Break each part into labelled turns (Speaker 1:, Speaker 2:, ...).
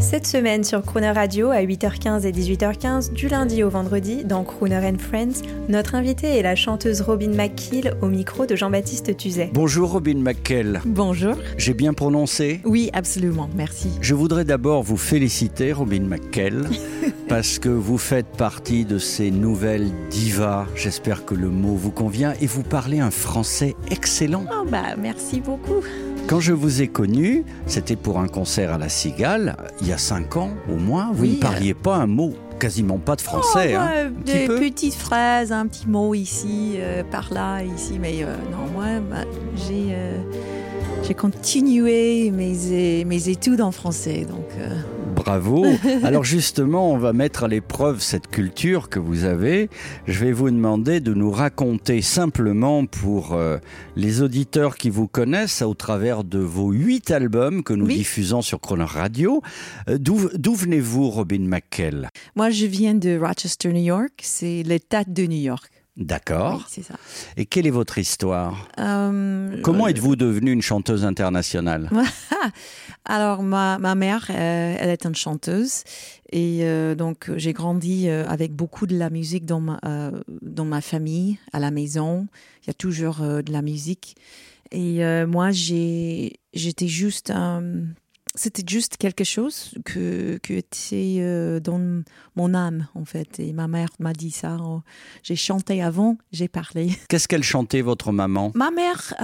Speaker 1: Cette semaine sur Crooner Radio à 8h15 et 18h15 du lundi au vendredi dans Crooner and Friends, notre invitée est la chanteuse Robin McKeel au micro de Jean-Baptiste Tuzet.
Speaker 2: Bonjour Robin McKell.
Speaker 3: Bonjour.
Speaker 2: J'ai bien prononcé
Speaker 3: Oui, absolument, merci.
Speaker 2: Je voudrais d'abord vous féliciter, Robin McKell, parce que vous faites partie de ces nouvelles divas. J'espère que le mot vous convient et vous parlez un français excellent.
Speaker 3: Oh bah merci beaucoup.
Speaker 2: Quand je vous ai connu, c'était pour un concert à la Cigale, il y a cinq ans au moins. Vous
Speaker 3: Oui,
Speaker 2: ne parliez pas un mot, quasiment pas de français.
Speaker 3: Oh,
Speaker 2: hein.
Speaker 3: des petites phrases, un petit mot ici, euh, par là, ici, mais euh, non, moi, bah, j'ai euh, j'ai continué mes, mes études en français, donc
Speaker 2: Bravo. Alors justement, on va mettre à l'épreuve cette culture que vous avez. Je vais vous demander de nous raconter simplement pour euh, les auditeurs qui vous connaissent au travers de vos huit albums que nous
Speaker 3: Oui.
Speaker 2: diffusons sur Croner Radio. euh, D'où venez-vous, Robin McKell
Speaker 3: moi je viens de Rochester, New York, c'est l'état de New York.
Speaker 2: D'accord.
Speaker 3: Oui, c'est ça.
Speaker 2: Et quelle est votre histoire?
Speaker 3: Euh,
Speaker 2: Comment
Speaker 3: euh,
Speaker 2: êtes-vous devenue une chanteuse internationale?
Speaker 3: Alors, ma, ma mère, euh, elle est une chanteuse. Et euh, donc, j'ai grandi euh, avec beaucoup de la musique dans ma, dans ma famille, à la maison. Il y a toujours de la musique. Et moi, j'étais juste. c'était juste quelque chose que, que était dans mon âme, en fait. Et ma mère m'a dit ça. Oh, J'ai chanté avant, j'ai parlé.
Speaker 2: Qu'est-ce qu'elle chantait, votre maman?
Speaker 3: Ma mère,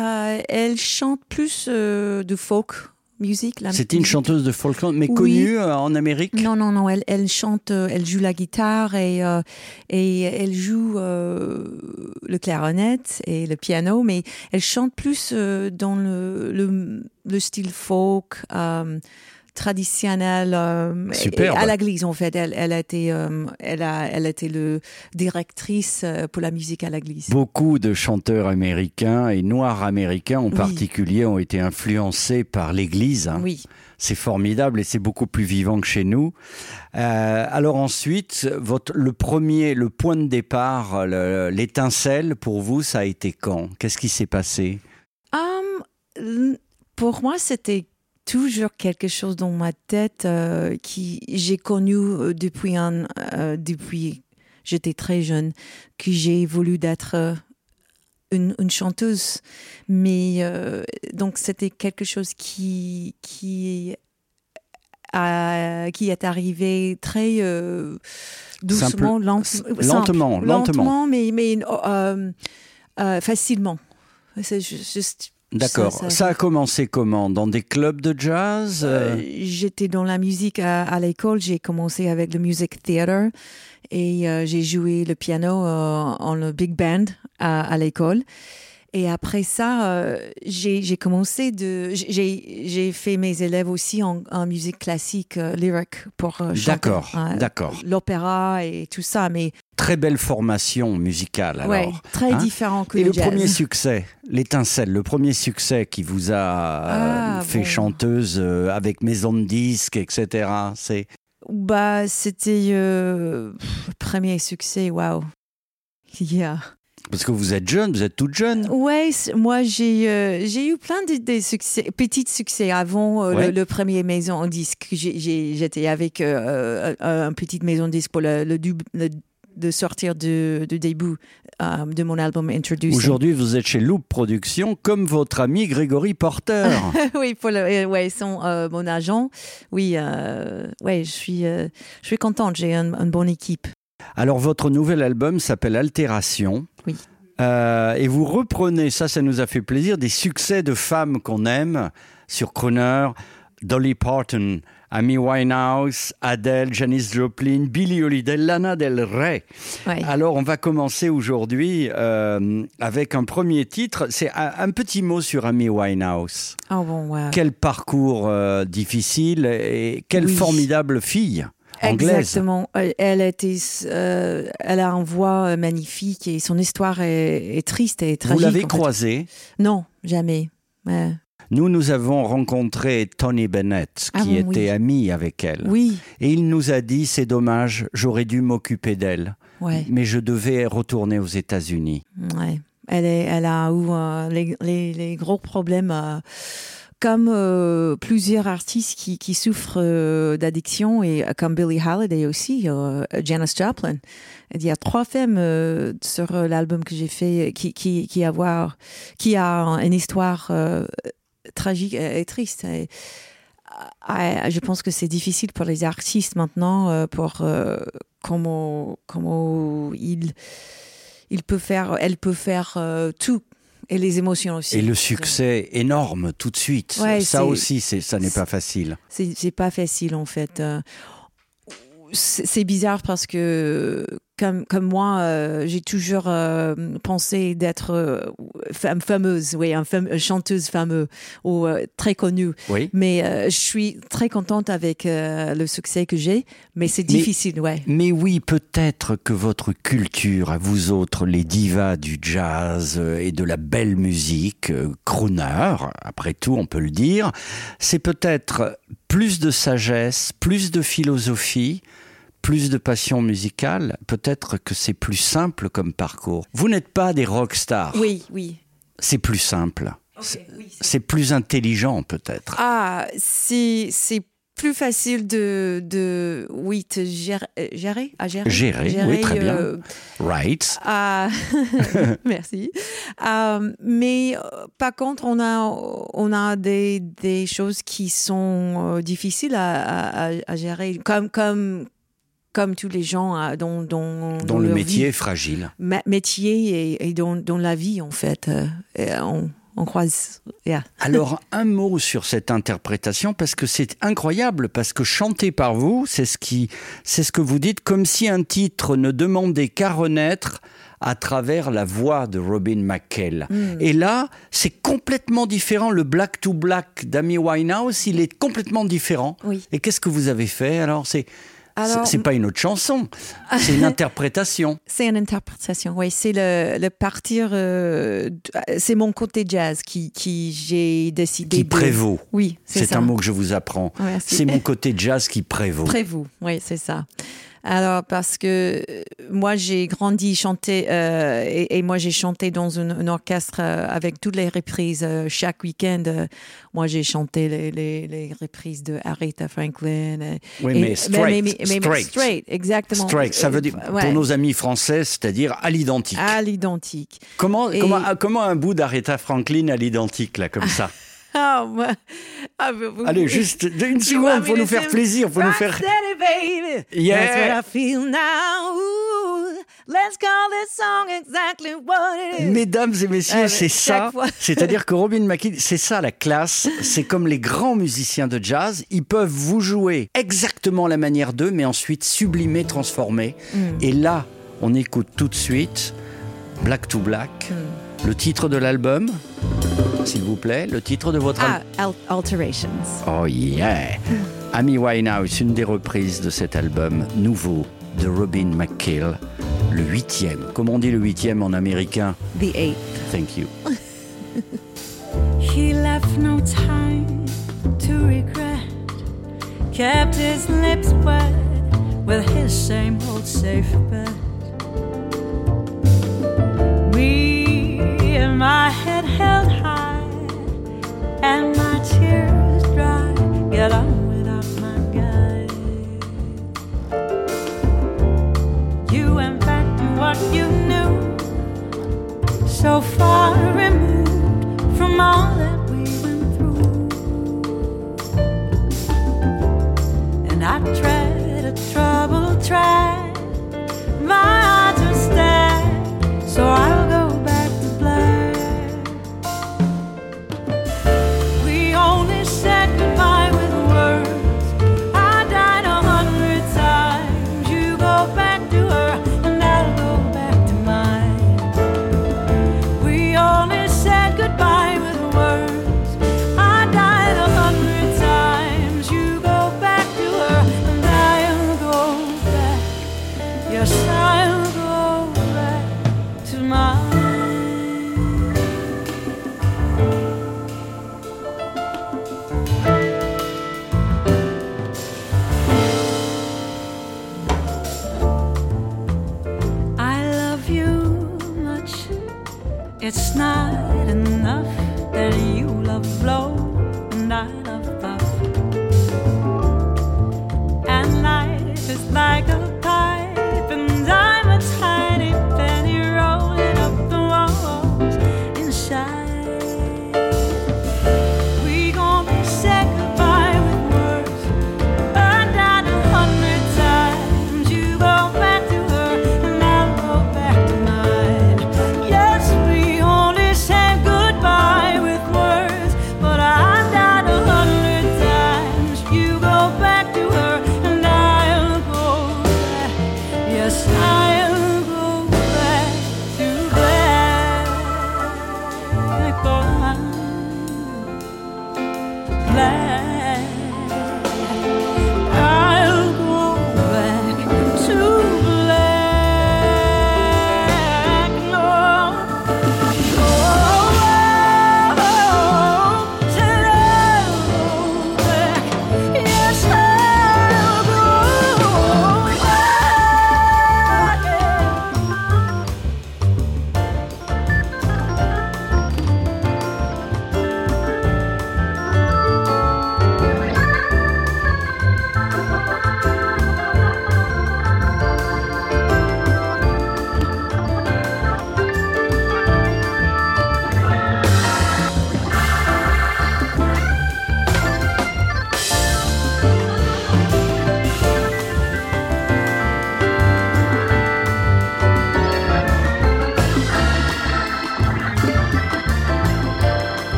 Speaker 3: elle chante plus de folk music. la
Speaker 2: C'était une
Speaker 3: musique
Speaker 2: chanteuse de folk, mais
Speaker 3: Oui.
Speaker 2: connue euh, en Amérique
Speaker 3: Non, non, non, elle, elle chante, euh, elle joue la guitare et, euh, et elle joue euh, le clarinette et le piano, mais elle chante plus euh, dans le, le, le style folk. Euh, traditionnel euh, à l'église en fait elle elle a été euh, elle a elle a été le directrice euh, pour la musique à l'église
Speaker 2: Beaucoup de chanteurs américains et noirs américains en
Speaker 3: Oui.
Speaker 2: particulier ont été influencés par l'Église. hein.
Speaker 3: oui
Speaker 2: C'est formidable et c'est beaucoup plus vivant que chez nous. Euh, alors ensuite, votre, le premier, le point de départ, le- l'étincelle pour vous, ça a été quand? Qu'est-ce qui s'est passé?
Speaker 3: Hum, pour moi, c'était toujours quelque chose dans ma tête euh, qui j'ai connu euh, depuis un euh, depuis j'étais très jeune que j'ai voulu d'être euh, une, une chanteuse mais euh, donc c'était quelque chose qui qui a- qui est arrivé très doucement
Speaker 2: Simple-
Speaker 3: lent-
Speaker 2: s-
Speaker 3: simple,
Speaker 2: lentement, lentement.
Speaker 3: mais mais facilement c'est ju- juste
Speaker 2: D'accord.
Speaker 3: Ça,
Speaker 2: Ça,
Speaker 3: ça-
Speaker 2: a commencé comment? Dans des clubs de jazz euh,
Speaker 3: Euh, J'étais dans la musique à, à l'école. J'ai commencé avec le music theater et euh, j'ai joué le piano en le big band à, à l'école. Et après ça, euh, j'ai commencé de. J'ai fait mes élèves aussi en, en musique classique, euh, lyric, pour euh, chanter.
Speaker 2: D'accord, d'accord.
Speaker 3: L'opéra et tout ça, mais
Speaker 2: Très belle formation musicale alors.
Speaker 3: ouais, très
Speaker 2: hein
Speaker 3: différent que
Speaker 2: Et
Speaker 3: le, jazz.
Speaker 2: premier succès, l'étincelle, le premier succès qui vous a euh,
Speaker 3: Ah,
Speaker 2: fait
Speaker 3: bon.
Speaker 2: chanteuse euh, avec maison de disques, etc. C'est
Speaker 3: Bah, c'était premier succès, waouh. Yeah.
Speaker 2: Parce que vous êtes jeune, vous êtes toute jeune.
Speaker 3: Ouais, c- moi j'ai euh, j'ai eu plein de, de succès, petits succès avant euh,
Speaker 2: Ouais.
Speaker 3: le, le premier maison en disque. J'étais avec euh, euh, un petite maison de disque pour le, le, de sortir du, du début euh, de mon album Introducing.
Speaker 2: Aujourd'hui, vous êtes chez Loop Productions, comme votre ami Grégory Porter.
Speaker 3: oui, pour le, euh, ouais, son, euh, mon agent. Oui, ouais, je suis, je suis contente. J'ai un- une bonne équipe.
Speaker 2: Alors, votre nouvel album s'appelle Altération.
Speaker 3: Oui.
Speaker 2: Euh, et vous reprenez, ça, ça nous a fait plaisir, des succès de femmes qu'on aime sur Croner, Dolly Parton, Amy Winehouse, Adele, Janis Joplin, Billie Holiday, Lana Del Rey.
Speaker 3: Ouais.
Speaker 2: Alors, on va commencer aujourd'hui euh, avec un premier titre. C'est un, un petit mot sur Amy Winehouse.
Speaker 3: Oh bon.
Speaker 2: Quel parcours euh, difficile et quelle
Speaker 3: Oui.
Speaker 2: formidable fille. Anglaise.
Speaker 3: Exactement. Elle, elle était, euh, elle a une voix euh, magnifique et son histoire est, est triste et tragique.
Speaker 2: Vous l'avez croisée?
Speaker 3: Non, jamais. Ouais.
Speaker 2: Nous, nous avons rencontré Tony Bennett,
Speaker 3: Ah
Speaker 2: qui
Speaker 3: bon,
Speaker 2: était
Speaker 3: oui.
Speaker 2: ami avec elle.
Speaker 3: Oui,
Speaker 2: Et il nous a dit, c'est dommage, j'aurais dû m'occuper d'elle,
Speaker 3: ouais,
Speaker 2: mais je devais retourner aux États-Unis.
Speaker 3: ouais. Elle, est, elle a eu euh, les, les, les gros problèmes. euh, comme euh, plusieurs artistes qui, qui souffrent euh, d'addiction et euh, comme Billie Holiday aussi, euh, Janis Joplin. Il y a trois femmes euh, sur l'album que j'ai fait qui, qui, qui, avoir, qui a une histoire tragique et triste. Je pense que c'est difficile pour les artistes maintenant pour comment comment il il peut faire elle peut faire euh, tout et les émotions aussi.
Speaker 2: Et le succès énorme tout de suite.
Speaker 3: Ouais,
Speaker 2: ça aussi, c'est, ça n'est pas facile.
Speaker 3: C'est pas facile en fait. Euh, c'est bizarre parce que comme comme moi, euh, j'ai toujours euh, pensé d'être euh, femme fameuse, oui, un fame- chanteuse fameuse ou très connue.
Speaker 2: Oui.
Speaker 3: Mais je suis très contente avec le succès que j'ai, mais c'est difficile, ouais.
Speaker 2: Mais oui, peut-être que votre culture, à vous autres, les divas du jazz et de la belle musique, crooner, après tout, on peut le dire, c'est peut-être plus de sagesse, plus de philosophie, plus de passion musicale. Peut-être que c'est plus simple comme parcours. Vous n'êtes pas des rock stars.
Speaker 3: Oui, oui.
Speaker 2: C'est plus simple. C'est plus intelligent, peut-être.
Speaker 3: Ah, c'est c'est plus facile de de oui te gérer gérer à gérer?
Speaker 2: Gérer, oui, très bien.
Speaker 3: euh,
Speaker 2: Right.
Speaker 3: Ah, merci. Euh, mais euh, par contre, on a, on a des, des choses qui sont euh, difficiles à, à, à gérer, comme, comme, comme tous les gens euh, dont, dont,
Speaker 2: le métier
Speaker 3: vie-
Speaker 2: est fragile.
Speaker 3: métier et, dans la vie, en fait. euh, on, on croise. yeah.
Speaker 2: Alors, un mot sur cette interprétation, parce que c'est incroyable, parce que chanter par vous, c'est ce, qui, c'est ce que vous dites, comme si un titre ne demandait qu'à renaître à travers la voix de Robin McKell. Et là, c'est complètement différent. Le Black to Black d'Amy Winehouse, il est complètement différent.
Speaker 3: Oui.
Speaker 2: Et qu'est-ce que vous avez fait? Alors, c'est,
Speaker 3: Alors-
Speaker 2: c'est, pas une autre chanson, c'est une interprétation.
Speaker 3: C'est une interprétation, oui. C'est le, le partir. euh, c'est mon côté jazz qui, qui j'ai décidé.
Speaker 2: Qui
Speaker 3: de-
Speaker 2: prévaut.
Speaker 3: Oui, c'est
Speaker 2: un mot que je vous apprends. C'est mon côté jazz qui prévaut.
Speaker 3: Prévost, oui, c'est ça. Alors, parce que euh, moi, j'ai grandi chanté, euh, et, et moi, j'ai chanté dans un, un orchestre euh, avec toutes les reprises. euh, chaque week-end, euh, moi, j'ai chanté les, les, les reprises de Aretha Franklin.
Speaker 2: Oui,
Speaker 3: et-
Speaker 2: mais straight,
Speaker 3: mais- mais- mais
Speaker 2: straight.
Speaker 3: straight, exactement.
Speaker 2: Straight, ça veut dire,
Speaker 3: Ouais.
Speaker 2: pour nos amis français, c'est-à-dire à l'identique.
Speaker 3: À l'identique.
Speaker 2: comment,
Speaker 3: et-
Speaker 2: comment, ah, comment un bout d'Aretha Franklin à l'identique, là, comme ça?
Speaker 3: Ah, moi- ah, vous- vous-
Speaker 2: Allez, juste une seconde, faut nous faire plaisir, faut nous faire...
Speaker 3: Baby.
Speaker 2: Yeah.
Speaker 3: That's what I feel now. Ooh, let's call this song exactly what it is.
Speaker 2: Mesdames et messieurs,
Speaker 3: mais
Speaker 2: c'est ça. C'est-à-dire que Robin McKee, c'est ça la classe. C'est comme les grands musiciens de jazz. Ils peuvent vous jouer exactement la manière d'eux, mais ensuite sublimer, transformer.
Speaker 3: Mm.
Speaker 2: Et là, on écoute tout de suite Black to Black,
Speaker 3: Mm.
Speaker 2: le titre de l'album, s'il vous plaît, le titre de votre album.
Speaker 3: Ah, Al- Alterations.
Speaker 2: Oh yeah Amy Winehouse, une des reprises de cet album nouveau de Robin McKill, le huitième. Comment on dit le huitième en américain
Speaker 3: The Eight.
Speaker 2: Thank you.
Speaker 4: He left no time to regret, kept his lips wet with his same old safe bet.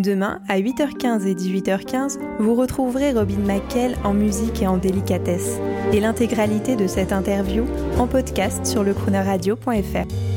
Speaker 1: Demain, à 8h15 et 18h15, vous retrouverez Robin McKell en musique et en délicatesse, et l'intégralité de cette interview en podcast sur lecrooneradio.fr.